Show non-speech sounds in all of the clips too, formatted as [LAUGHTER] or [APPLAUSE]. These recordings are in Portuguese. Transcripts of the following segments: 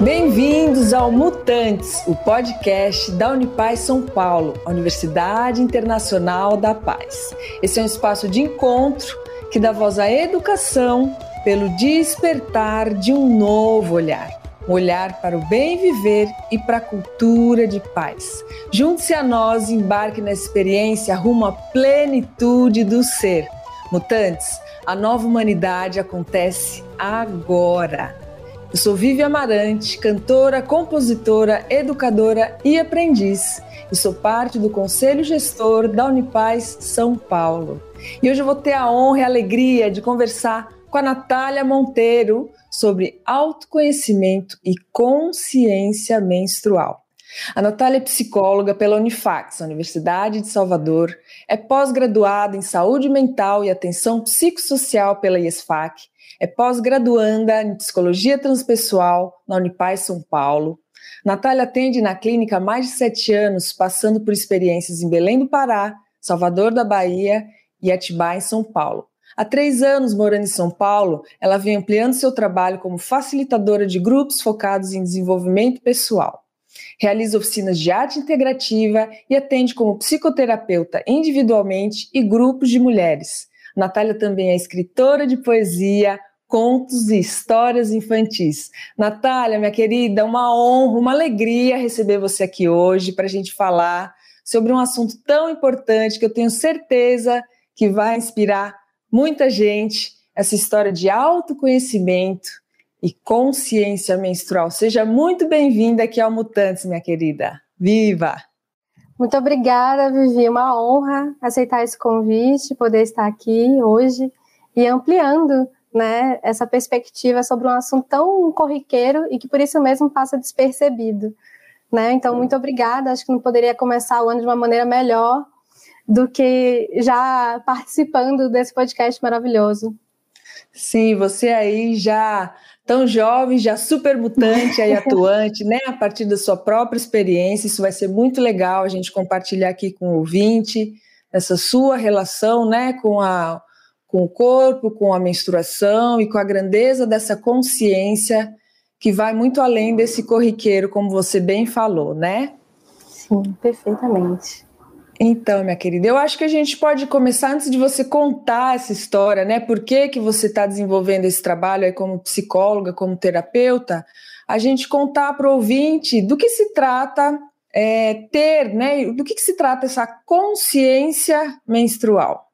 Bem-vindos ao Mutantes, o podcast da Unipaz São Paulo, Universidade Internacional da Paz. Esse é um espaço de encontro que dá voz à educação pelo despertar de um novo olhar. Um olhar para o bem viver e para a cultura de paz. Junte-se a nós e embarque na experiência rumo à plenitude do ser. Mutantes, a nova humanidade acontece agora. Eu sou Vivi Amarante, cantora, compositora, educadora e aprendiz. E sou parte do Conselho Gestor da Unipaz São Paulo. E hoje eu vou ter a honra e a alegria de conversar com a Natália Monteiro sobre autoconhecimento e consciência menstrual. A Natália é psicóloga pela Unifax, Universidade de Salvador, é pós-graduada em saúde mental e atenção psicossocial pela IESFAC, é pós-graduanda em psicologia transpessoal na Unipaz São Paulo. Natália atende na clínica há mais de sete anos, passando por experiências em Belém do Pará, Salvador da Bahia e Atibaia, em São Paulo. Há três anos morando em São Paulo, ela vem ampliando seu trabalho como facilitadora de grupos focados em desenvolvimento pessoal. Realiza oficinas de arte integrativa e atende como psicoterapeuta individualmente e grupos de mulheres. Natália também é escritora de poesia, contos e histórias infantis. Natália, minha querida, uma honra, uma alegria receber você aqui hoje para a gente falar sobre um assunto tão importante que eu tenho certeza que vai inspirar muita gente, essa história de autoconhecimento e consciência menstrual. Seja muito bem-vinda aqui ao Mutantes, minha querida. Viva! Muito obrigada, Vivi. Uma honra aceitar esse convite, poder estar aqui hoje e ampliando né, essa perspectiva sobre um assunto tão corriqueiro e que por isso mesmo passa despercebido. Né? Então, muito obrigada. Acho que não poderia começar o ano de uma maneira melhor do que já participando desse podcast maravilhoso. Sim, você aí já tão jovem, já super mutante aí [LAUGHS] atuante, né? A partir da sua própria experiência, isso vai ser muito legal a gente compartilhar aqui com o ouvinte essa sua relação, né, com a com o corpo, com a menstruação e com a grandeza dessa consciência que vai muito além desse corriqueiro, como você bem falou, né? Sim, perfeitamente. Então, minha querida, eu acho que a gente pode começar antes de você contar essa história, né? Por que, que você está desenvolvendo esse trabalho aí como psicóloga, como terapeuta, a gente contar para o ouvinte do que se trata é, ter, né? Do que, que se trata essa consciência menstrual.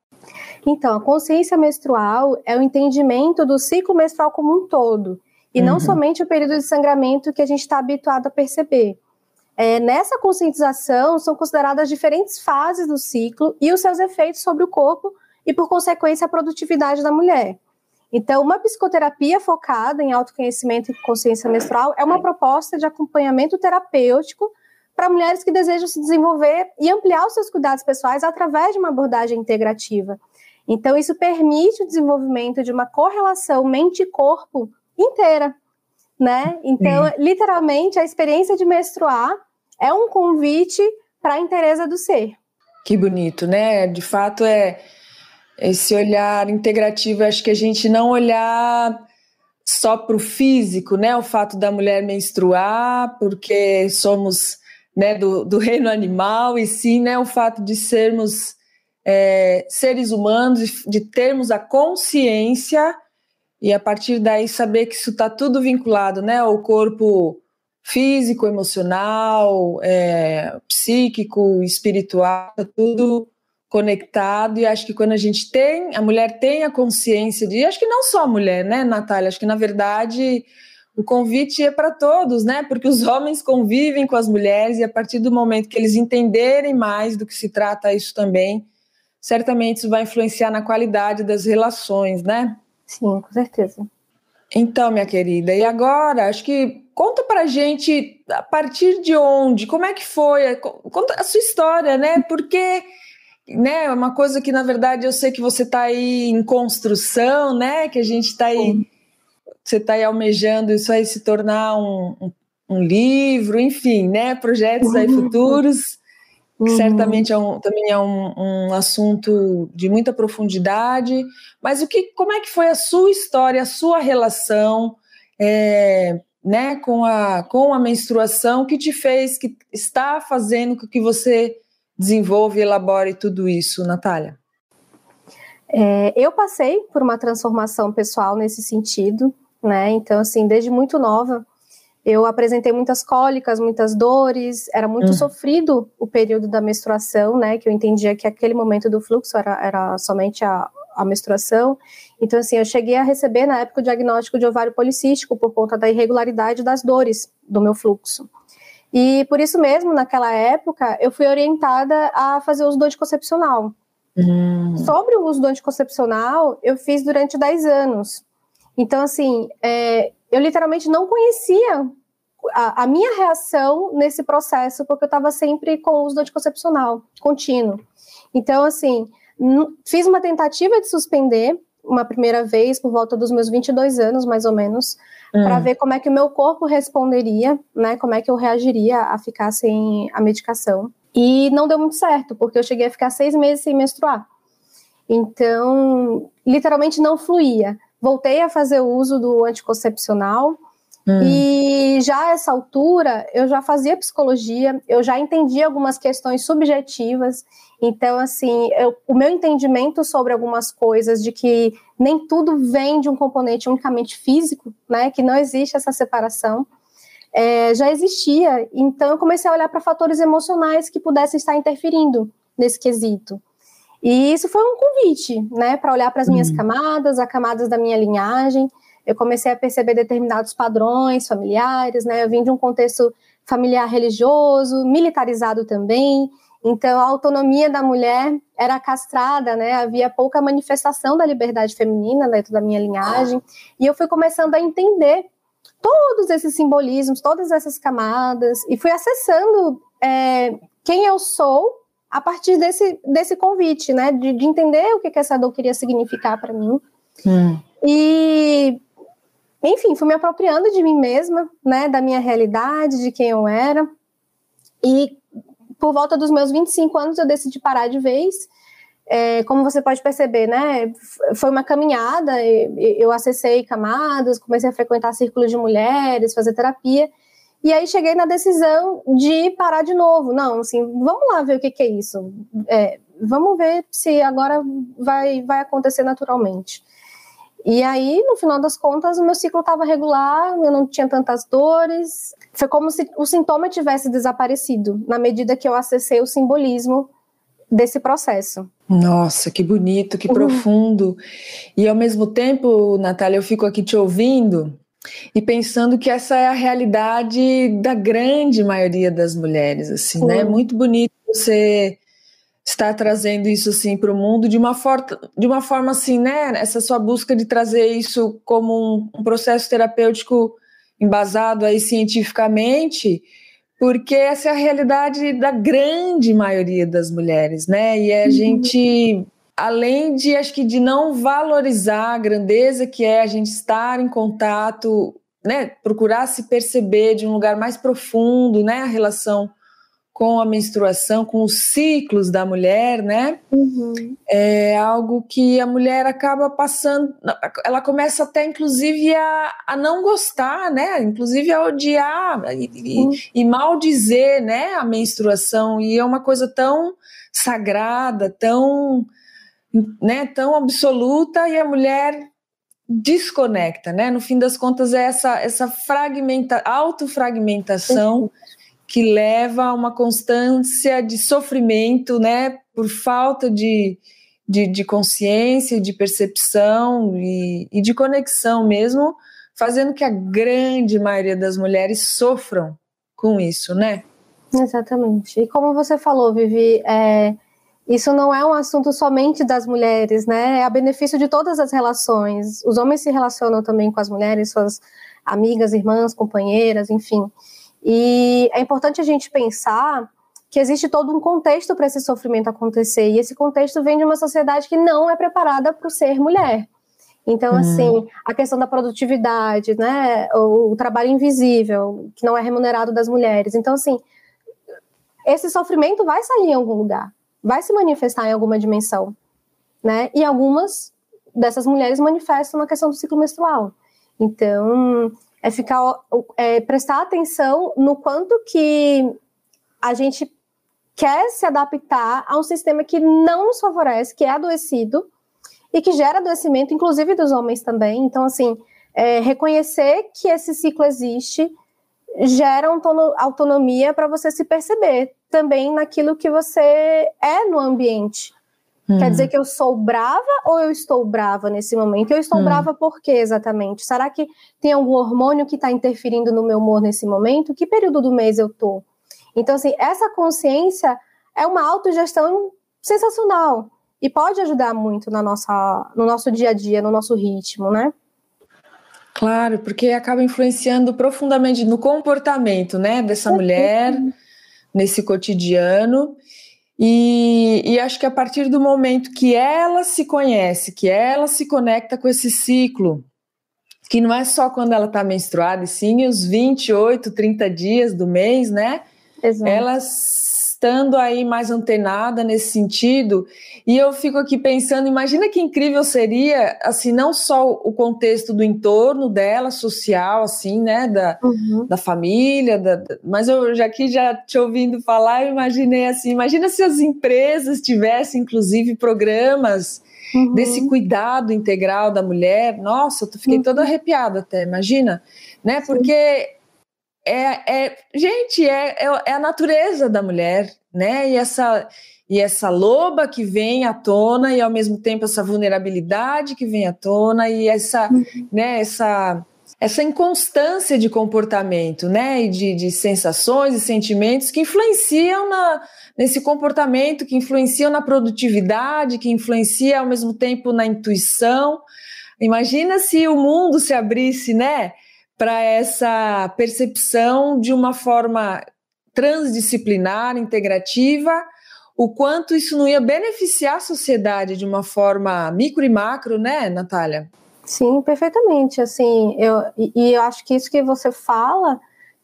Então, a consciência menstrual é o entendimento do ciclo menstrual como um todo, e uhum. não somente o período de sangramento que a gente está habituado a perceber. É, nessa conscientização, são consideradas diferentes fases do ciclo e os seus efeitos sobre o corpo e, por consequência, a produtividade da mulher. Então, uma psicoterapia focada em autoconhecimento e consciência menstrual é uma proposta de acompanhamento terapêutico para mulheres que desejam se desenvolver e ampliar os seus cuidados pessoais através de uma abordagem integrativa. Então, isso permite o desenvolvimento de uma correlação mente-corpo inteira, né? Então, Sim. literalmente, a experiência de menstruar é um convite para a inteireza do ser. Que bonito, né? De fato, é esse olhar integrativo. Acho que a gente não olhar só para o físico, né? O fato da mulher menstruar, porque somos né, do, do reino animal, e sim né, o fato de sermos é, seres humanos, de termos a consciência e a partir daí saber que isso está tudo vinculado, né, ao corpo físico, emocional, é, psíquico, espiritual, tá tudo conectado. E acho que quando a gente tem, a mulher tem a consciência de, acho que não só a mulher, né, Natália, acho que na verdade o convite é para todos, né, porque os homens convivem com as mulheres e a partir do momento que eles entenderem mais do que se trata isso também, certamente isso vai influenciar na qualidade das relações, né? Sim, com certeza. Então, minha querida, e agora, acho que conta pra gente a partir de onde, como é que foi, conta a sua história, né? Porque, né, é uma coisa que na verdade eu sei que você está aí em construção, né? Que a gente está aí, você está aí almejando isso aí se tornar um, um, um livro, enfim, né? Projetos aí futuros que uhum. certamente é um, também é um, um, assunto de muita profundidade. Mas o que, como é que foi a sua história, a sua relação é, né, com a, com a menstruação que te fez, que está fazendo com que você desenvolva e elabore tudo isso, Natália? É, eu passei por uma transformação pessoal nesse sentido, né? Então, assim, desde muito nova, eu apresentei muitas cólicas, muitas dores, era muito uhum. sofrido o período da menstruação, né? Que eu entendia que aquele momento do fluxo era, era somente a, a menstruação. Então, assim, eu cheguei a receber na época o diagnóstico de ovário policístico por conta da irregularidade das dores do meu fluxo. E por isso mesmo, naquela época, eu fui orientada a fazer uso do anticoncepcional. Uhum. Sobre o uso do anticoncepcional, eu fiz durante 10 anos. Então, assim, é, eu literalmente não conhecia a, a, minha reação nesse processo, porque eu estava sempre com o uso do anticoncepcional contínuo. Então, assim, fiz uma tentativa de suspender uma primeira vez, por volta dos meus 22 anos, mais ou menos, hum. para ver como é que o meu corpo responderia, né, como é que eu reagiria a ficar sem a medicação. E não deu muito certo, porque eu cheguei a ficar seis meses sem menstruar. Então, literalmente não fluía voltei a fazer uso do anticoncepcional. Hum. E já a essa altura, eu já fazia psicologia, eu já entendia algumas questões subjetivas. Então, assim, eu, o meu entendimento sobre algumas coisas, de que nem tudo vem de um componente unicamente físico, né, que não existe essa separação, é, já existia. Então, eu comecei a olhar para fatores emocionais que pudessem estar interferindo nesse quesito. E isso foi um convite, né, para olhar para as minhas uhum. camadas, as camadas da minha linhagem. Eu comecei a perceber determinados padrões familiares, né? Eu vim de um contexto familiar religioso, militarizado também. Então, a autonomia da mulher era castrada, né? Havia pouca manifestação da liberdade feminina dentro da minha linhagem. E eu fui começando a entender todos esses simbolismos, todas essas camadas, e fui acessando é, quem eu sou a partir desse, desse convite, né? De, de entender o que, que essa dor queria significar para mim. Hum. E, enfim, fui me apropriando de mim mesma, né? Da minha realidade, de quem eu era. E por volta dos meus 25 anos eu decidi parar de vez. É, como você pode perceber, né? Foi uma caminhada, eu acessei camadas, comecei a frequentar círculos de mulheres, fazer terapia. E aí cheguei na decisão de parar de novo. Não, assim, vamos lá ver o que, que é isso. É, vamos ver se agora vai, vai acontecer naturalmente. E aí, no final das contas, o meu ciclo estava regular, eu não tinha tantas dores. Foi como se o sintoma tivesse desaparecido, na medida que eu acessei o simbolismo desse processo. Nossa, que bonito, que uhum. profundo. E ao mesmo tempo, Natália, eu fico aqui te ouvindo e pensando que essa é a realidade da grande maioria das mulheres, assim, Sim. né? Muito bonito você estar trazendo isso assim para o mundo de uma forma, de uma forma assim, né? Essa sua busca de trazer isso como um, um processo terapêutico embasado aí cientificamente, porque essa é a realidade da grande maioria das mulheres, né? E a uhum. gente além de acho que de não valorizar a grandeza que é a gente estar em contato, né, procurar se perceber de um lugar mais profundo, né, a relação com a menstruação, com os ciclos da mulher, né? Uhum. É algo que a mulher acaba passando, ela começa até inclusive a, a não gostar, né? Inclusive a odiar e, uhum. e, e maldizer, né? A menstruação e é uma coisa tão sagrada, tão né, tão absoluta e a mulher desconecta, né? No fim das contas é essa essa fragmenta, autofragmentação que leva a uma constância de sofrimento, né, por falta de, de, de consciência, de percepção e, e de conexão mesmo, fazendo que a grande maioria das mulheres sofram com isso, né? Exatamente. E como você falou, Vivi, é, isso não é um assunto somente das mulheres, né? É a benefício de todas as relações. Os homens se relacionam também com as mulheres, suas amigas, irmãs, companheiras, enfim. E é importante a gente pensar que existe todo um contexto para esse sofrimento acontecer. E esse contexto vem de uma sociedade que não é preparada para o ser mulher. Então, hum. assim, a questão da produtividade, né? O, o trabalho invisível, que não é remunerado das mulheres. Então, assim, esse sofrimento vai sair em algum lugar vai se manifestar em alguma dimensão, né? E algumas dessas mulheres manifestam na questão do ciclo menstrual. Então, é ficar é, prestar atenção no quanto que a gente quer se adaptar a um sistema que não nos favorece, que é adoecido e que gera adoecimento, inclusive dos homens também. Então, assim, é, reconhecer que esse ciclo existe gera autonomia para você se perceber também naquilo que você é no ambiente. Hum. Quer dizer que eu sou brava ou eu estou brava nesse momento? Eu estou hum. brava por quê exatamente? Será que tem algum hormônio que está interferindo no meu humor nesse momento? Que período do mês eu tô? Então, assim, essa consciência é uma autogestão sensacional e pode ajudar muito na nossa, no nosso dia a dia, no nosso ritmo, né? Claro, porque acaba influenciando profundamente no comportamento, né, dessa mulher nesse cotidiano. E, e, acho que a partir do momento que ela se conhece, que ela se conecta com esse ciclo, que não é só quando ela está menstruada, e sim os 28, 30 dias do mês, né? Exato. Ela estando aí mais antenada nesse sentido. E eu fico aqui pensando, imagina que incrível seria, assim, não só o contexto do entorno dela, social, assim, né, da, uhum. da família, da, mas eu já aqui já te ouvindo falar, eu imaginei assim, imagina se as empresas tivessem, inclusive, programas uhum. desse cuidado integral da mulher. Nossa, eu fiquei uhum. toda arrepiada até, imagina, né, porque é, é gente, é, é, é, a natureza da mulher, né? E essa, e essa loba que vem à tona, e ao mesmo tempo essa vulnerabilidade que vem à tona, e essa, uhum. né, essa, essa inconstância de comportamento, né? E de, de sensações e sentimentos que influenciam na, nesse comportamento, que influenciam na produtividade, que influencia ao mesmo tempo na intuição. Imagina se o mundo se abrisse, né? Para essa percepção de uma forma transdisciplinar, integrativa, o quanto isso não ia beneficiar a sociedade de uma forma micro e macro, né, Natália? Sim, perfeitamente. Assim, eu, e eu acho que isso que você fala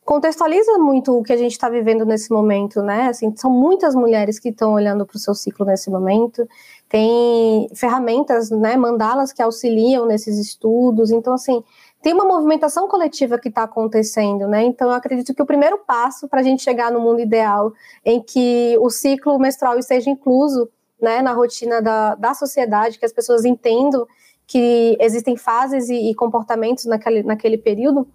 contextualiza muito o que a gente está vivendo nesse momento, né? Assim, são muitas mulheres que estão olhando para o seu ciclo nesse momento. Tem ferramentas, né, mandalas que auxiliam nesses estudos. Então, assim, tem uma movimentação coletiva que está acontecendo, né? Então, eu acredito que o primeiro passo para a gente chegar no mundo ideal, em que o ciclo menstrual esteja incluso né, na rotina da, da sociedade, que as pessoas entendam que existem fases e, e comportamentos naquele, naquele período,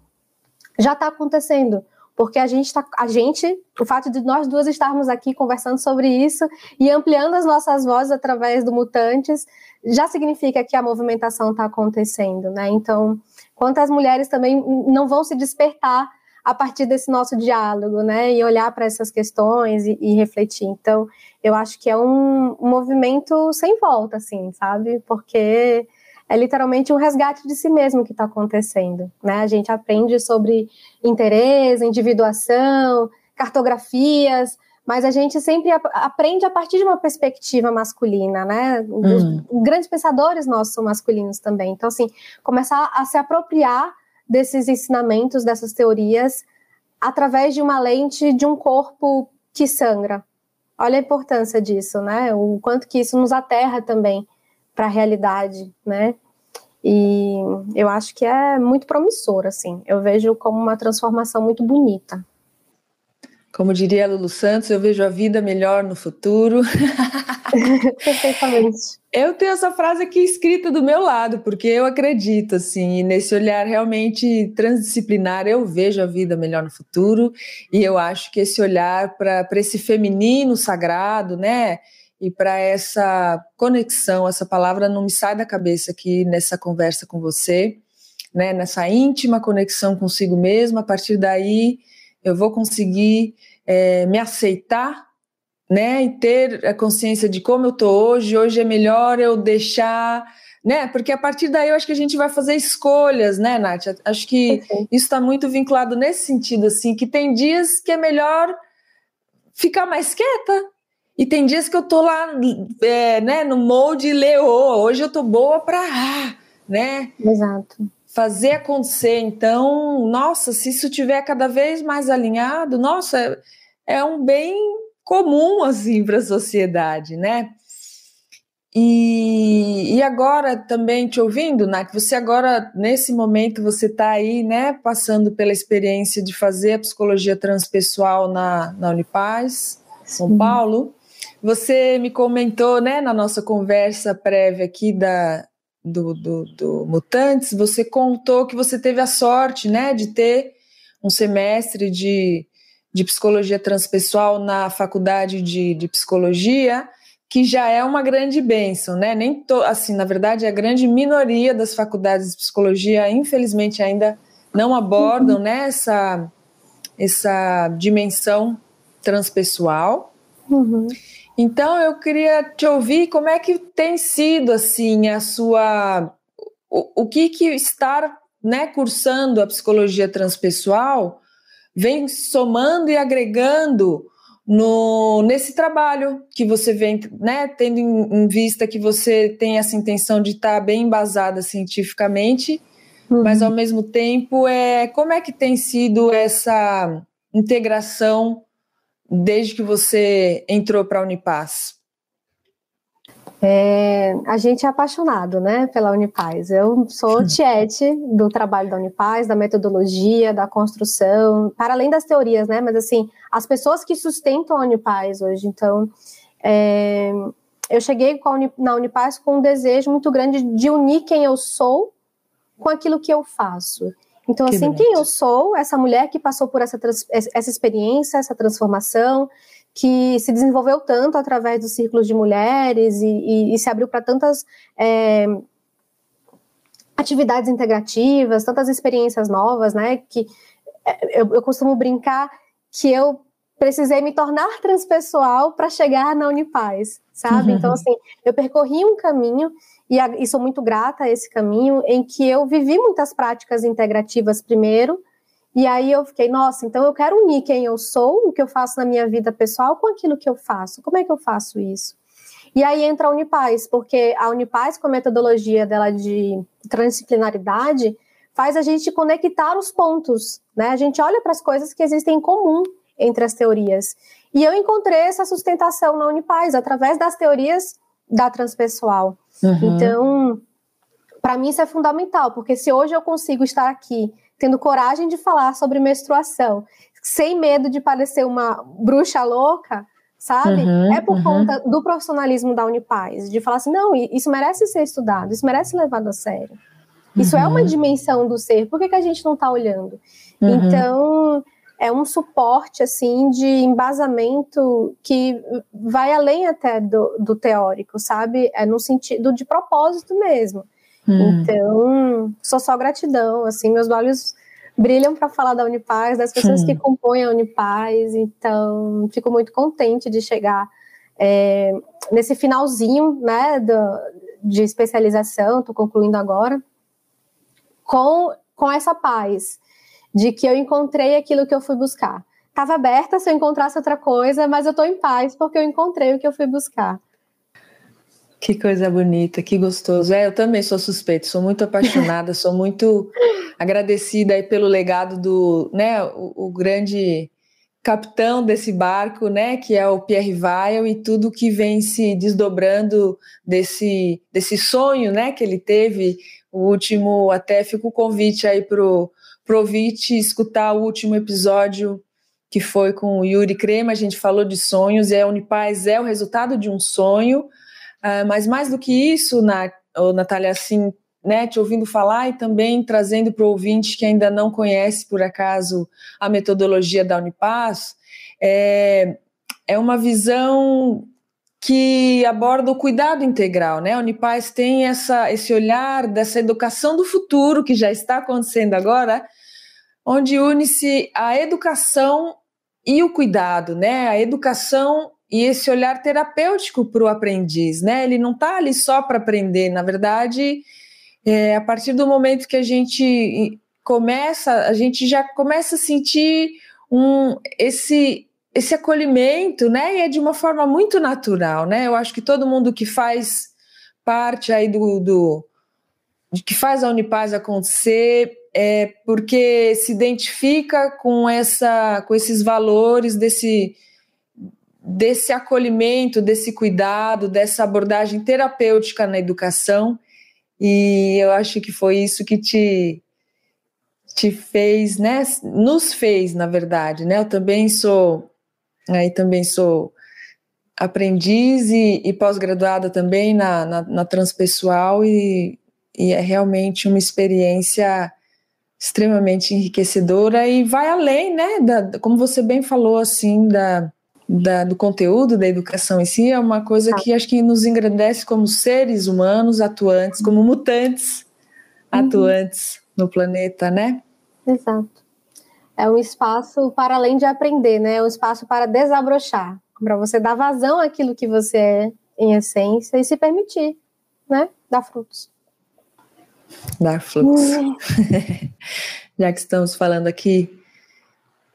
já está acontecendo porque a gente está, a gente, o fato de nós duas estarmos aqui conversando sobre isso e ampliando as nossas vozes através do Mutantes, já significa que a movimentação está acontecendo, né? Então, quantas mulheres também não vão se despertar a partir desse nosso diálogo, né? E olhar para essas questões e, e, refletir. Então, eu acho que é um, um movimento sem volta, assim, sabe? Porque é literalmente um resgate de si mesmo que está acontecendo, né? A gente aprende sobre interesse, individuação, cartografias, mas a gente sempre aprende a partir de uma perspectiva masculina, né? Hum. grandes pensadores nossos são masculinos também. Então, assim, começar a se apropriar desses ensinamentos, dessas teorias, através de uma lente de um corpo que sangra. Olha a importância disso, né? O quanto que isso nos aterra também para a realidade, né? E eu acho que é muito promissor, assim. Eu vejo como uma transformação muito bonita. Como diria Lulu Santos, eu vejo a vida melhor no futuro. Perfeitamente. [LAUGHS] Eu tenho essa frase aqui escrita do meu lado, porque eu acredito, assim, nesse olhar realmente transdisciplinar, eu vejo a vida melhor no futuro, e eu acho que esse olhar para esse feminino sagrado, né, e para essa conexão, essa palavra não me sai da cabeça aqui nessa conversa com você, né, nessa íntima conexão consigo mesma, a partir daí eu vou conseguir é, me aceitar, né, e ter a consciência de como eu tô hoje. Hoje é melhor eu deixar, né, porque a partir daí eu acho que a gente vai fazer escolhas, né, Nath? Acho que isso está muito vinculado nesse sentido, assim, que tem dias que é melhor ficar mais quieta. E tem dias que eu tô lá, é, né, no molde leoa. Hoje eu tô boa para, né? Exato fazer acontecer. Então, nossa, se isso tiver cada vez mais alinhado, nossa, é um bem comum assim para a sociedade, né? E, e agora também te ouvindo, Nath, você agora, nesse momento, você está aí, né, passando pela experiência de fazer a psicologia transpessoal na, na Unipaz, São Sim. Paulo. Você me comentou, né, na nossa conversa prévia aqui da, do, do, do Mutantes, você contou que você teve a sorte, né, de ter um semestre de, de psicologia transpessoal na faculdade de, de psicologia que já é uma grande bênção, né? Nem to, assim, na verdade, a grande minoria das faculdades de psicologia, infelizmente, ainda não abordam né, essa, essa dimensão transpessoal. Uhum. Então, eu queria te ouvir como é que tem sido assim a sua o, o que que estar né, cursando a psicologia transpessoal vem somando e agregando no, nesse trabalho que você vem, né, tendo em, em vista que você tem essa intenção de estar tá bem embasada cientificamente, uhum. mas ao mesmo tempo é como é que tem sido essa integração desde que você entrou para a Unipaz? É, a gente é apaixonado, né, pela Unipaz. Eu sou tiete do trabalho da Unipaz, da metodologia, da construção, para além das teorias, né, mas assim, as pessoas que sustentam a Unipaz hoje. Então, é, eu cheguei na Unipaz com um desejo muito grande de unir quem eu sou com aquilo que eu faço. Então, que assim, bonito. quem eu sou, essa mulher que passou por essa, essa experiência, essa transformação, que se desenvolveu tanto através dos círculos de mulheres e, e, e se abriu para tantas é, atividades integrativas, tantas experiências novas, né? Que é, eu, eu costumo brincar que eu precisei me tornar [LAUGHS] transpessoal para chegar na Unipaz, sabe? Uhum. [LAUGHS] Então, assim, eu percorri um caminho e, a, e sou muito grata a esse caminho em que eu vivi muitas práticas integrativas primeiro, e aí eu fiquei, nossa, então eu quero unir quem eu sou, o que eu faço na minha vida pessoal, com aquilo que eu faço. Como é que eu faço isso? E aí entra a Unipaz, porque a Unipaz, com a metodologia dela de transdisciplinaridade, faz a gente conectar os pontos, né? A gente olha para as coisas que existem em comum entre as teorias. E eu encontrei essa sustentação na Unipaz, através das teorias da transpessoal. Uhum. Então, para mim isso é fundamental, porque se hoje eu consigo estar aqui tendo coragem de falar sobre menstruação, sem medo de parecer uma bruxa louca, sabe? Uhum, é por uhum. conta do profissionalismo da Unipaz, de falar assim, não, isso merece ser estudado, isso merece ser levado a sério. Isso uhum. é uma uhum. dimensão do ser, por que, que a gente não está olhando? Uhum. Então, é um suporte, assim, de embasamento que vai além até do, do teórico, sabe? É no sentido de propósito mesmo. Hum. Então, sou só gratidão, assim, meus olhos brilham para falar da Unipaz, das pessoas que compõem a Unipaz, então fico muito contente de chegar é, nesse finalzinho, né, do, de especialização, estou concluindo agora, com, com essa paz, de que eu encontrei aquilo que eu fui buscar. Estava aberta se eu encontrasse outra coisa, mas eu estou em paz porque eu encontrei o que eu fui buscar. Que coisa bonita, que gostoso. É, eu também sou suspeita, sou muito apaixonada, sou muito agradecida aí pelo legado do, né, o, o, grande capitão desse barco, né, que é o Pierre Weil e tudo que vem se desdobrando desse, desse sonho, né, que ele teve. O último, até fica o convite aí pro, pro ouvinte escutar o último episódio que foi com o Yuri Crema, a gente falou de sonhos e a Unipaz é o resultado de um sonho, Uh, mas mais do que isso, Nat, oh, Natália, assim, né, te ouvindo falar e também trazendo para o ouvinte que ainda não conhece, por acaso, a metodologia da Unipaz, é, é uma visão que aborda o cuidado integral, né? A Unipaz tem essa, esse olhar dessa educação do futuro que já está acontecendo agora, onde une-se a educação e o cuidado, né? A educação e esse olhar terapêutico para o aprendiz, né? Ele não está ali só para aprender, na verdade, é, a partir do momento que a gente começa, a gente já começa a sentir um, esse esse acolhimento, né? E é de uma forma muito natural, né? Eu acho que todo mundo que faz parte aí do, do que faz a Unipaz acontecer é porque se identifica com essa com esses valores desse desse acolhimento, desse cuidado, dessa abordagem terapêutica na educação. E eu acho que foi isso que te te fez, né? Nos fez, na verdade, né? Eu também sou, aí também sou aprendiz e, e pós-graduada também na, na, na transpessoal e, e é realmente uma experiência extremamente enriquecedora e vai além, né, da, como você bem falou, assim, da, da, do conteúdo da educação em si, é uma coisa que acho que nos engrandece como seres humanos atuantes, como mutantes uhum. atuantes no planeta, né? Exato. É um espaço para além de aprender, né? É um espaço para desabrochar, para você dar vazão àquilo que você é em essência e se permitir, né? Dar frutos. Dar fluxo. Uhum. [LAUGHS] Já que estamos falando aqui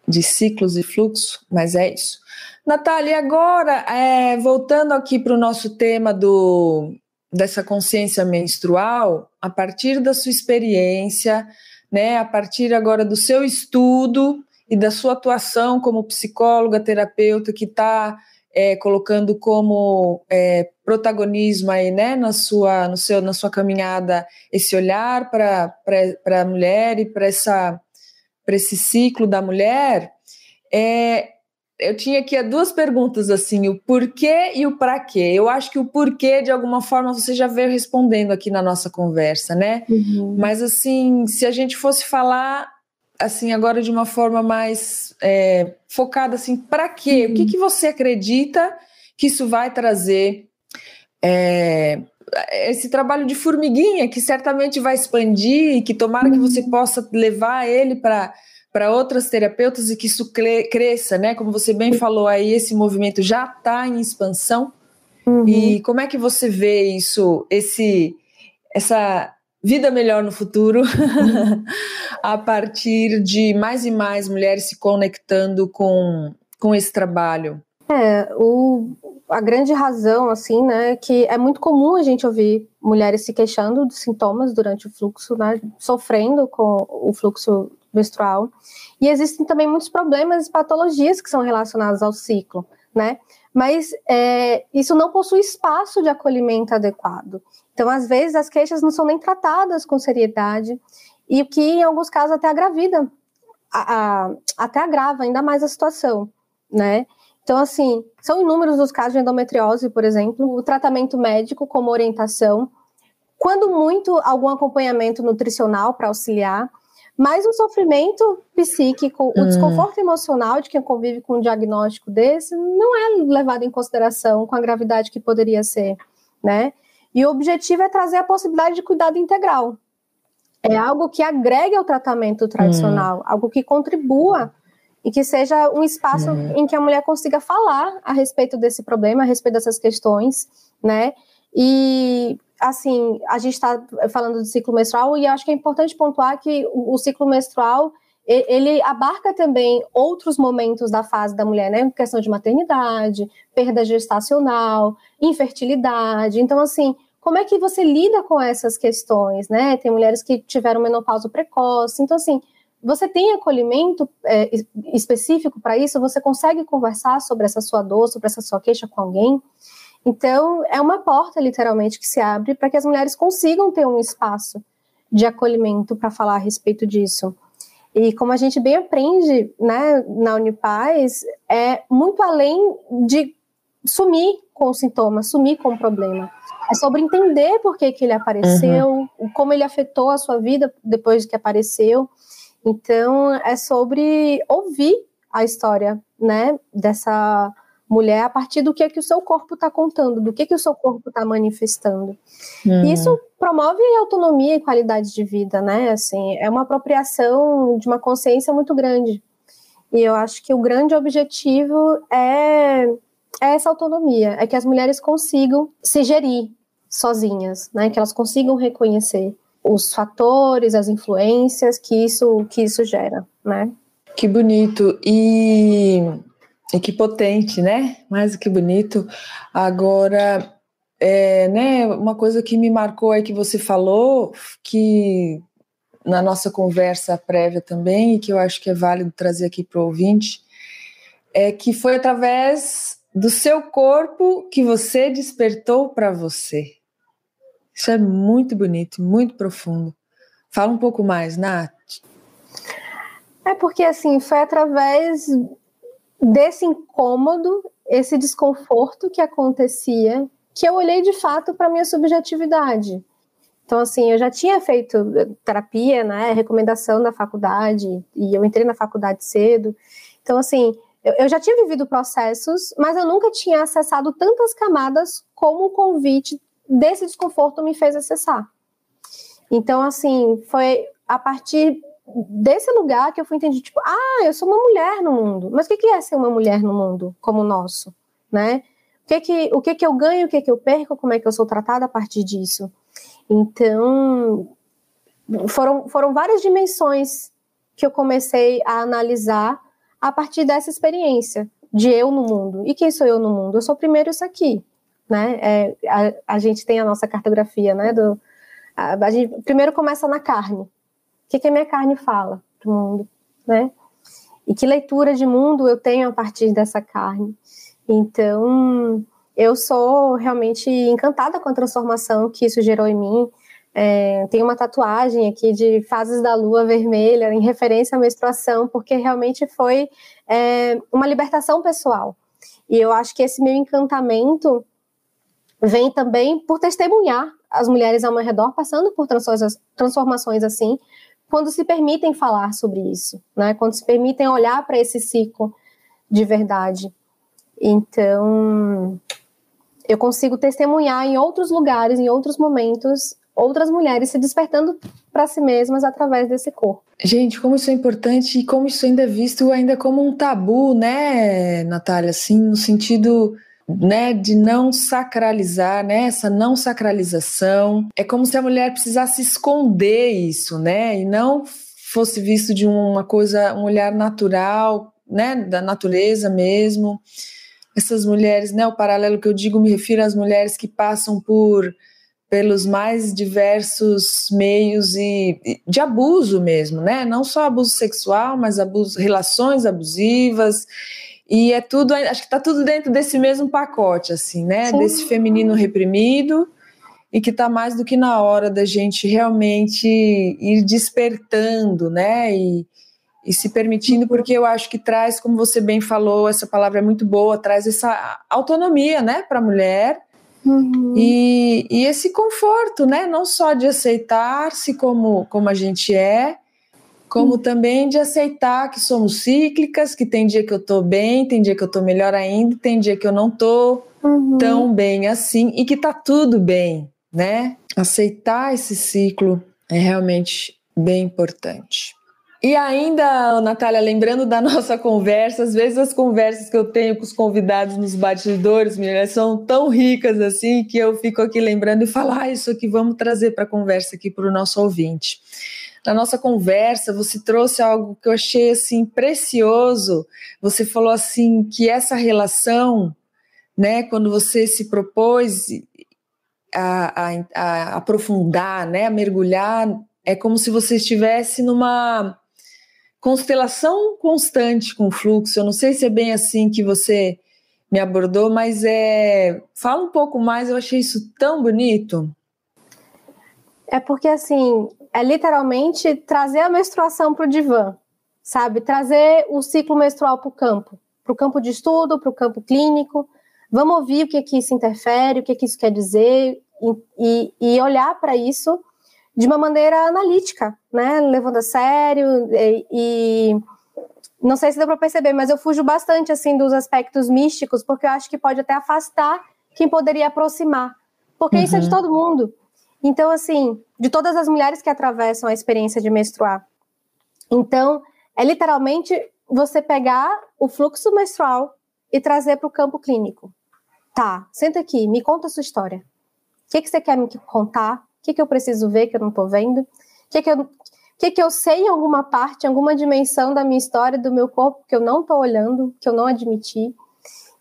de ciclos e fluxo, mas é isso. Natália, agora, é, voltando aqui para o nosso tema do, dessa consciência menstrual, a partir da sua experiência, né, a partir agora do seu estudo e da sua atuação como psicóloga, terapeuta, que está é, colocando como é, protagonismo aí, né, na sua, no seu, na sua caminhada esse olhar para a mulher e para esse ciclo da mulher, é, eu tinha aqui duas perguntas assim, o porquê e o para quê. Eu acho que o porquê, de alguma forma, você já veio respondendo aqui na nossa conversa, né? Uhum. Mas assim, se a gente fosse falar assim agora de uma forma mais é, focada assim, para quê? Uhum. O que, que você acredita que isso vai trazer? É, esse trabalho de formiguinha que certamente vai expandir e que tomara uhum. que você possa levar ele para para outras terapeutas e que isso cresça, né? Como você bem falou aí, esse movimento já está em expansão. Uhum. E como é que você vê isso, esse, essa vida melhor no futuro, [LAUGHS] a partir de mais e mais mulheres se conectando com, com esse trabalho? É, o, a grande razão, assim, né, que é muito comum a gente ouvir mulheres se queixando de sintomas durante o fluxo, né, sofrendo com o fluxo menstrual. E existem também muitos problemas e patologias que são relacionadas ao ciclo, né? Mas é, isso não possui espaço de acolhimento adequado. Então, às vezes, as queixas não são nem tratadas com seriedade, e o que, em alguns casos, até agravida, a, a, até agrava ainda mais a situação, né? Então, assim, são inúmeros os casos de endometriose, por exemplo, o tratamento médico como orientação, quando muito, algum acompanhamento nutricional para auxiliar, mas o sofrimento psíquico, o hum. desconforto emocional de quem convive com um diagnóstico desse não é levado em consideração com a gravidade que poderia ser, né? E o objetivo é trazer a possibilidade de cuidado integral. É algo que agregue ao tratamento tradicional, hum. algo que contribua e que seja um espaço hum. em que a mulher consiga falar a respeito desse problema, a respeito dessas questões, né? E assim, a gente está falando do ciclo menstrual e acho que é importante pontuar que o, o, ciclo menstrual ele abarca também outros momentos da fase da mulher, né? Questão de maternidade, perda gestacional, infertilidade. Então, assim, como é que você lida com essas questões, né? Tem mulheres que tiveram menopausa precoce. Então, assim, você tem acolhimento é, específico para isso? Você consegue conversar sobre essa sua dor, sobre essa sua queixa com alguém? Então, é uma porta, literalmente, que se abre para que as mulheres consigam ter um espaço de acolhimento para falar a respeito disso. E como a gente bem aprende né, na Unipaz, é muito além de sumir com o sintoma, sumir com o problema. É sobre entender por que, que ele apareceu, uhum. como ele afetou a sua vida depois que apareceu. Então, é sobre ouvir a história né, dessa mulher a partir do que é que o seu corpo está contando, do que que o seu corpo está manifestando. Uhum. Isso promove autonomia e qualidade de vida, né? Assim, é uma apropriação de uma consciência muito grande. E eu acho que o grande objetivo é, é essa autonomia, é que as mulheres consigam se gerir sozinhas, né? Que elas consigam reconhecer os fatores, as influências que isso que isso gera, né? Que bonito. E e que potente, né? Mais que bonito. Agora, é, né, uma coisa que me marcou aí que você falou, que na nossa conversa prévia também, e que eu acho que é válido trazer aqui para o ouvinte, é que foi através do seu corpo que você despertou para você. Isso é muito bonito, muito profundo. Fala um pouco mais, Nath. É porque assim, foi através desse incômodo, esse desconforto que acontecia, que eu olhei de fato para minha subjetividade. Então, assim, eu já tinha feito terapia, né, recomendação da faculdade, e eu entrei na faculdade cedo. Então, assim, eu, eu já tinha vivido processos, mas eu nunca tinha acessado tantas camadas como o convite desse desconforto me fez acessar. Então, assim, foi a partir desse lugar que eu fui entender, tipo, ah, eu sou uma mulher no mundo. Mas o que é ser uma mulher no mundo como o nosso, né? O que que, o que que eu ganho, o que que eu perco, como é que eu sou tratada a partir disso? Então, foram, foram várias dimensões que eu comecei a analisar a partir dessa experiência de eu no mundo. E quem sou eu no mundo? Eu sou primeiro isso aqui, né? É, a, a gente tem a nossa cartografia, né? Do, a, a gente primeiro começa na carne. O que, que a minha carne fala do mundo, né? E que leitura de mundo eu tenho a partir dessa carne. Então, eu sou realmente encantada com a transformação que isso gerou em mim. É, tem uma tatuagem aqui de fases da lua vermelha, em referência à menstruação, porque realmente foi é, uma libertação pessoal. E eu acho que esse meu encantamento vem também por testemunhar as mulheres ao meu redor passando por transformações assim, quando se permitem falar sobre isso, né? Quando se permitem olhar para esse ciclo de verdade. Então, eu consigo testemunhar em outros lugares, em outros momentos, outras mulheres se despertando para si mesmas através desse corpo. Gente, como isso é importante e como isso ainda é visto ainda como um tabu, né, Natália? Assim, no sentido né, de não sacralizar, né, essa não sacralização. É como se a mulher precisasse esconder isso, né, e não fosse visto de uma coisa, um olhar natural, né, da natureza mesmo. Essas mulheres, né, o paralelo que eu digo me refiro às mulheres que passam por pelos mais diversos meios e, de abuso mesmo, né? Não só abuso sexual, mas abuso, relações abusivas e é tudo, acho que está tudo dentro desse mesmo pacote, assim, né? Sim. Desse feminino reprimido e que está mais do que na hora da gente realmente ir despertando, né? E, e se permitindo, porque eu acho que traz, como você bem falou, essa palavra é muito boa, traz essa autonomia, né, para a mulher. Uhum. E, e esse conforto, né? Não só de aceitar-se como, como a gente é, como também de aceitar que somos cíclicas, que tem dia que eu tô bem, tem dia que eu tô melhor ainda, tem dia que eu não tô uhum. tão bem assim e que tá tudo bem, né? Aceitar esse ciclo é realmente bem importante. E ainda, Natália, lembrando da [LAUGHS] nossa conversa, às vezes as conversas que eu tenho com os convidados nos bastidores, meninas, são tão ricas assim que eu fico aqui lembrando e falo, ah, isso aqui vamos trazer para a conversa aqui para o nosso ouvinte na nossa conversa, você trouxe algo que eu achei assim precioso. Você falou assim que essa relação, né, quando você se propôs a, a, a aprofundar, né, a mergulhar, é como se você estivesse numa constelação constante com o fluxo. Eu não sei se é bem assim que você me abordou, mas é fala um pouco mais. Eu achei isso tão bonito. É porque assim é literalmente trazer a menstruação para o divã, sabe? Trazer o ciclo menstrual para o campo, para o campo de estudo, para o campo clínico. Vamos ouvir o que, que isso interfere, o que, que isso quer dizer e, e olhar para isso de uma maneira analítica, né? Levando a sério e, e não sei se deu para perceber, mas eu fujo bastante assim dos aspectos místicos porque eu acho que pode até afastar quem poderia aproximar, porque uhum. isso é de uhum. todo mundo. Então, assim, de todas as mulheres que atravessam a experiência de menstruar. Então, é literalmente você pegar o fluxo menstrual e trazer para o campo clínico. Tá, senta aqui, me conta a sua história. O que, que você quer me contar? O que, que eu preciso ver que eu não estou vendo? O que, que, eu, que, que eu sei em alguma parte, em alguma dimensão da minha história, do meu corpo, que eu não estou olhando, que eu não admiti?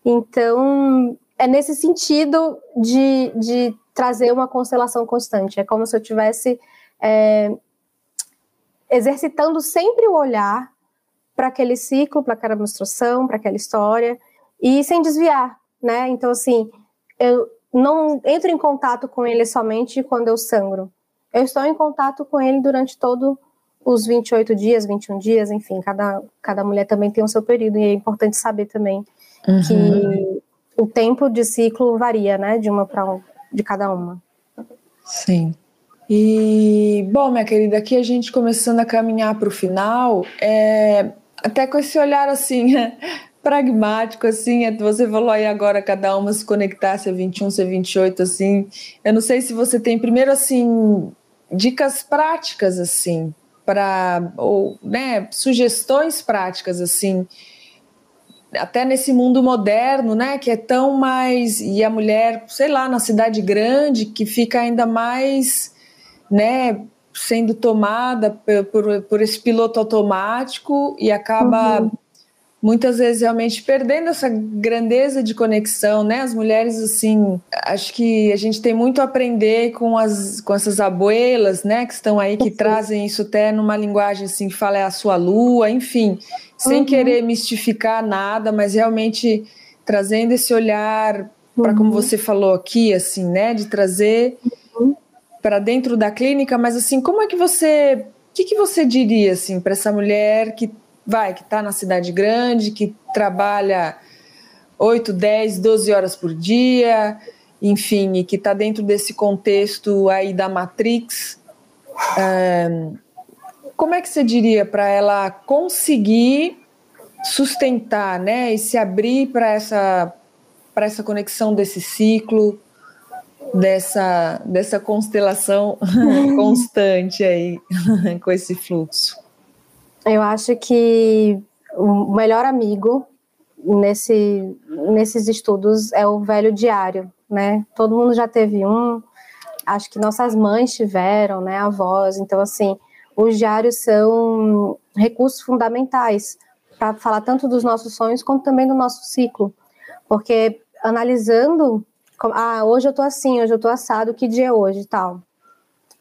Então, é nesse sentido de, de trazer uma constelação constante. É como se eu tivesse é, exercitando sempre o olhar para aquele ciclo, para aquela menstruação, para aquela história, e sem desviar, né? Então, assim, eu não entro em contato com ele somente quando eu sangro. Eu estou em contato com ele durante todo os 28 dias, 21 dias, enfim, cada, cada mulher também tem o seu período, e é importante saber também uhum. que o tempo de ciclo varia, né, de uma para de cada uma. Sim. E, bom, minha querida, aqui a gente começando a caminhar para o final, é, até com esse olhar assim, [LAUGHS] pragmático, assim, é, você falou aí agora cada uma se conectar, se é 21, se é 28, assim, eu não sei se você tem, primeiro, assim, dicas práticas, assim, para, ou, né, sugestões práticas, assim, até nesse mundo moderno, né, que é tão mais, e a mulher, sei lá, na cidade grande, que fica ainda mais né, sendo tomada por, por, por esse piloto automático e acaba uhum. Muitas vezes realmente perdendo essa grandeza de conexão, né? As mulheres assim, acho que a gente tem muito a aprender com as com essas abuelas, né, que estão aí que uhum. trazem isso até numa linguagem assim que fala é a sua lua, enfim, sem uhum. querer mistificar nada, mas realmente trazendo esse olhar para como uhum. você falou aqui, assim, né, de trazer para dentro da clínica, mas assim, como é que você, o que, que você diria assim para essa mulher que vai, que está na cidade grande, que trabalha 8, 10, 12 horas por dia, enfim, e que está dentro desse contexto aí da Matrix, como é que você diria para ela conseguir sustentar, né, e se abrir para essa para essa conexão desse ciclo, dessa, dessa constelação [LAUGHS] constante aí, [LAUGHS] com esse fluxo? Eu acho que o melhor amigo nesse, nesses estudos é o velho diário, né? Todo mundo já teve um, acho que nossas mães tiveram, né? Avós, então assim, os diários são recursos fundamentais para falar tanto dos nossos sonhos quanto também do nosso ciclo, porque analisando ah, hoje eu tô assim, hoje eu tô assado, que dia é hoje tal.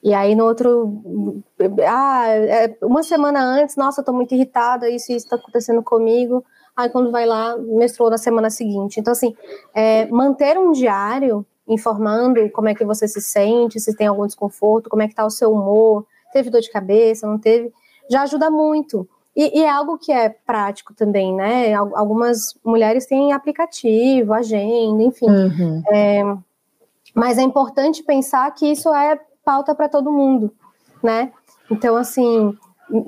E aí no outro, ah, é, uma semana antes, nossa, eu tô muito irritada, isso isso tá acontecendo comigo. Aí quando vai lá, menstruou na semana seguinte. Então, assim, é, manter um diário informando como é que você se sente, se tem algum desconforto, como é que tá o seu humor, teve dor de cabeça, não teve, já ajuda muito. E, e, é algo que é prático também, né? Algumas mulheres têm aplicativo, agenda, enfim. Uhum. É, mas é importante pensar que isso é pauta para todo mundo, né? Então, assim,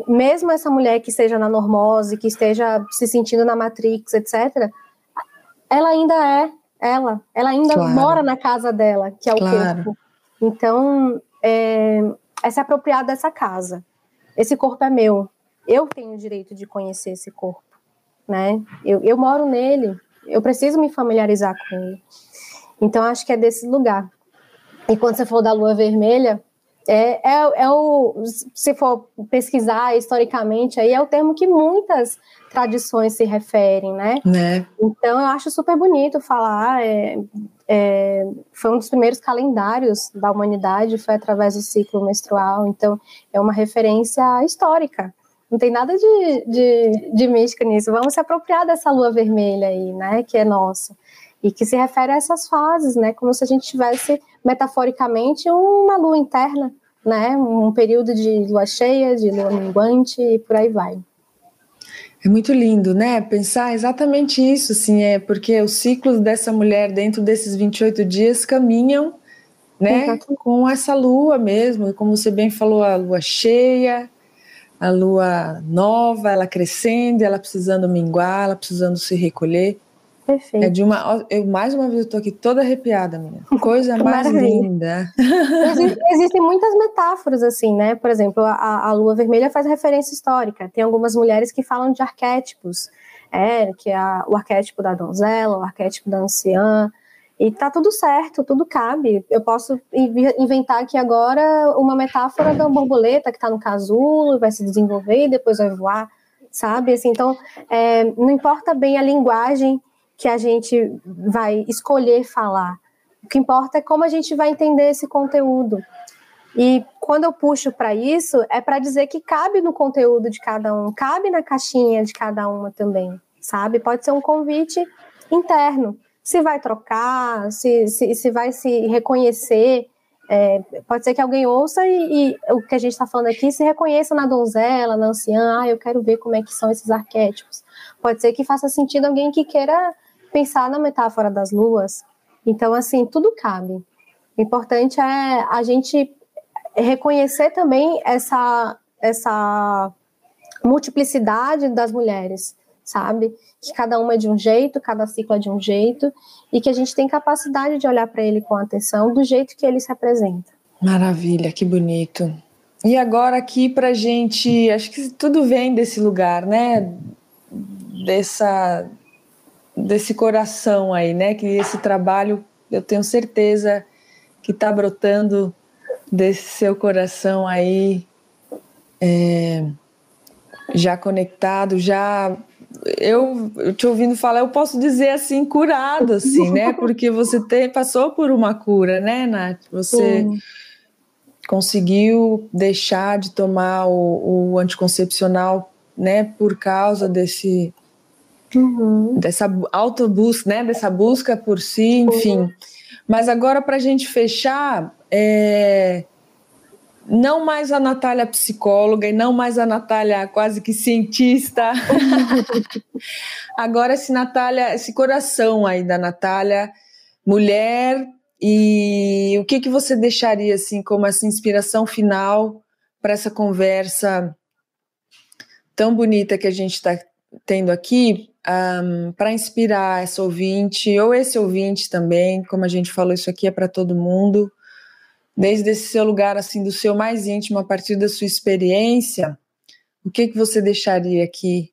mesmo essa mulher que esteja na normose, que esteja se sentindo na Matrix, etc., ela ainda é ela, ela ainda claro. mora na casa dela, que é o claro. corpo. Então, é, é se apropriar dessa casa. Esse corpo é meu, eu tenho o direito de conhecer esse corpo, né? Eu, eu moro nele, eu preciso me familiarizar com ele. Então, acho que é desse lugar. E quando você falou da lua vermelha, é, é, é o, se for pesquisar historicamente, aí é o termo que muitas tradições se referem, né? né? Então eu acho super bonito falar. É, é, foi um dos primeiros calendários da humanidade, foi através do ciclo menstrual. Então é uma referência histórica. Não tem nada de, de, de mística nisso. Vamos se apropriar dessa lua vermelha aí, né? Que é nossa. E que se refere a essas fases, né? Como se a gente tivesse, metaforicamente, uma lua interna, né? Um período de lua cheia, de lua minguante e por aí vai. É muito lindo, né? Pensar exatamente isso, assim, é porque os ciclos dessa mulher dentro desses 28 dias caminham, né, com essa lua mesmo, como você bem falou, a lua cheia, a lua nova, ela crescendo, ela precisando minguar, ela precisando se recolher. Perfeito. É de uma, eu mais uma vez estou aqui toda arrepiada, menina. Coisa [LAUGHS] mais linda. [LAUGHS] existem muitas metáforas assim, né? Por exemplo, a, a lua vermelha faz referência histórica. Tem algumas mulheres que falam de arquétipos, é, que é o arquétipo da donzela, o arquétipo da anciã, e tá tudo certo, tudo cabe. Eu posso inventar aqui agora uma metáfora da borboleta que está no casulo, vai se desenvolver e depois vai voar, sabe? Assim, então, é, não importa bem a linguagem que a gente vai escolher falar. O que importa é como a gente vai entender esse conteúdo. E quando eu puxo para isso, é para dizer que cabe no conteúdo de cada um, cabe na caixinha de cada uma também, sabe? Pode ser um convite interno se vai trocar, se, se, se vai se reconhecer. É, pode ser que alguém ouça e, e o que a gente está falando aqui se reconheça na donzela, na anciã. Ah, eu quero ver como é que são esses arquétipos. Pode ser que faça sentido alguém que queira pensar na metáfora das luas. Então, assim, tudo cabe. O importante é a gente reconhecer também essa, essa multiplicidade das mulheres, sabe? Que cada uma é de um jeito, cada ciclo é de um jeito, e que a gente tem capacidade de olhar para ele com atenção do jeito que ele se apresenta. Maravilha, que bonito. E agora aqui para gente, acho que tudo vem desse lugar, né? Dessa, desse coração aí, né? Que esse trabalho, eu tenho certeza que está brotando desse seu coração aí, é, já conectado, já eu, te ouvindo falar, eu posso dizer assim, curado, assim, né? [LAUGHS] Porque você te, passou por uma cura, né, Nath? Você Sim. conseguiu deixar de tomar o, o, anticoncepcional, né, por causa desse. Uhum. dessa autobusca, né, dessa busca por si, enfim. Uhum. Mas agora, para a gente fechar, é, não mais a Natália psicóloga e não mais a Natália quase que cientista. [LAUGHS] Agora esse Natália, esse coração aí da Natália, mulher, e o que que você deixaria assim como essa inspiração final para essa conversa tão bonita que a gente está tendo aqui, um, para inspirar essa ouvinte ou esse ouvinte também, como a gente falou, isso aqui é para todo mundo desde esse seu lugar assim do seu mais íntimo, a partir da sua experiência, o que que você deixaria aqui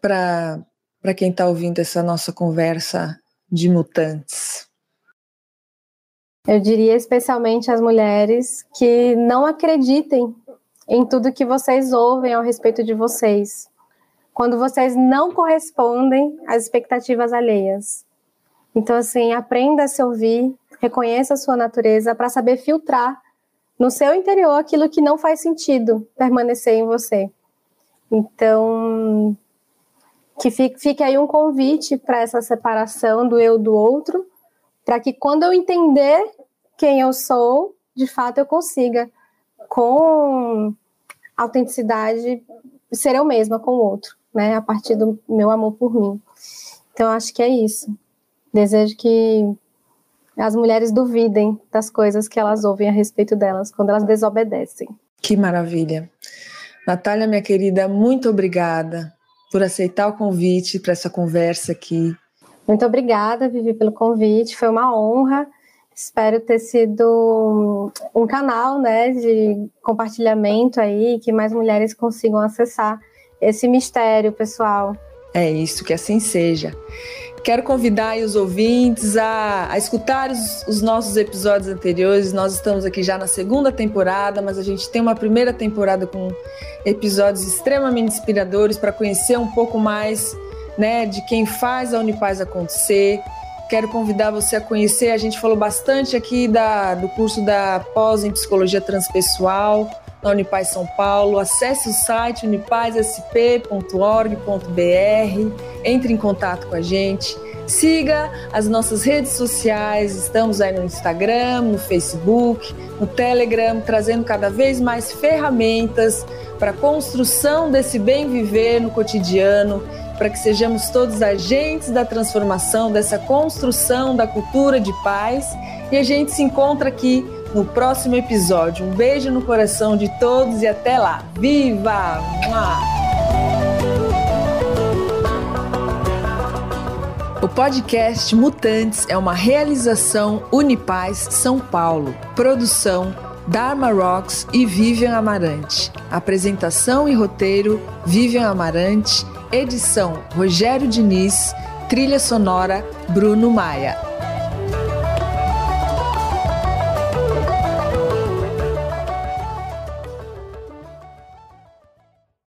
para para quem está ouvindo essa nossa conversa de mutantes? Eu diria especialmente às mulheres que não acreditem em tudo que vocês ouvem ao respeito de vocês, quando vocês não correspondem às expectativas alheias. Então, assim, aprenda a se ouvir, reconheça a sua natureza para saber filtrar no seu interior aquilo que não faz sentido permanecer em você. Então, que fique, fique aí um convite para essa separação do eu do outro, para que quando eu entender quem eu sou, de fato eu consiga, com autenticidade, ser eu mesma com o outro, né? A partir do meu amor por mim. Então, acho que é isso. Desejo que as mulheres duvidem das coisas que elas ouvem a respeito delas quando elas desobedecem. Que maravilha. Natália, minha querida, muito obrigada por aceitar o convite para essa conversa aqui. Muito obrigada, Vivi, pelo convite. Foi uma honra. Espero ter sido um canal né, de compartilhamento aí, que mais mulheres consigam acessar esse mistério, pessoal. É isso, que assim seja. Quero convidar os ouvintes a, a escutar os, os, nossos episódios anteriores. Nós estamos aqui já na segunda temporada, mas a gente tem uma primeira temporada com episódios extremamente inspiradores para conhecer um pouco mais né, de quem faz a Unipaz acontecer. Quero convidar você a conhecer. A gente falou bastante aqui da, do curso da pós em psicologia transpessoal na Unipaz São Paulo. Acesse o site unipazsp.org.br, entre em contato com a gente. Siga as nossas redes sociais, estamos aí no Instagram, no Facebook, no Telegram, trazendo cada vez mais ferramentas para a construção desse bem viver no cotidiano, para que sejamos todos agentes da transformação, dessa construção da cultura de paz. E a gente se encontra aqui no próximo episódio. Um beijo no coração de todos e até lá. Viva! O podcast Mutantes é uma realização Unipaz São Paulo. Produção Dharma Rocks e Vivian Amarante. Apresentação e roteiro Vivian Amarante. Edição Rogério Diniz. Trilha sonora Bruno Maia.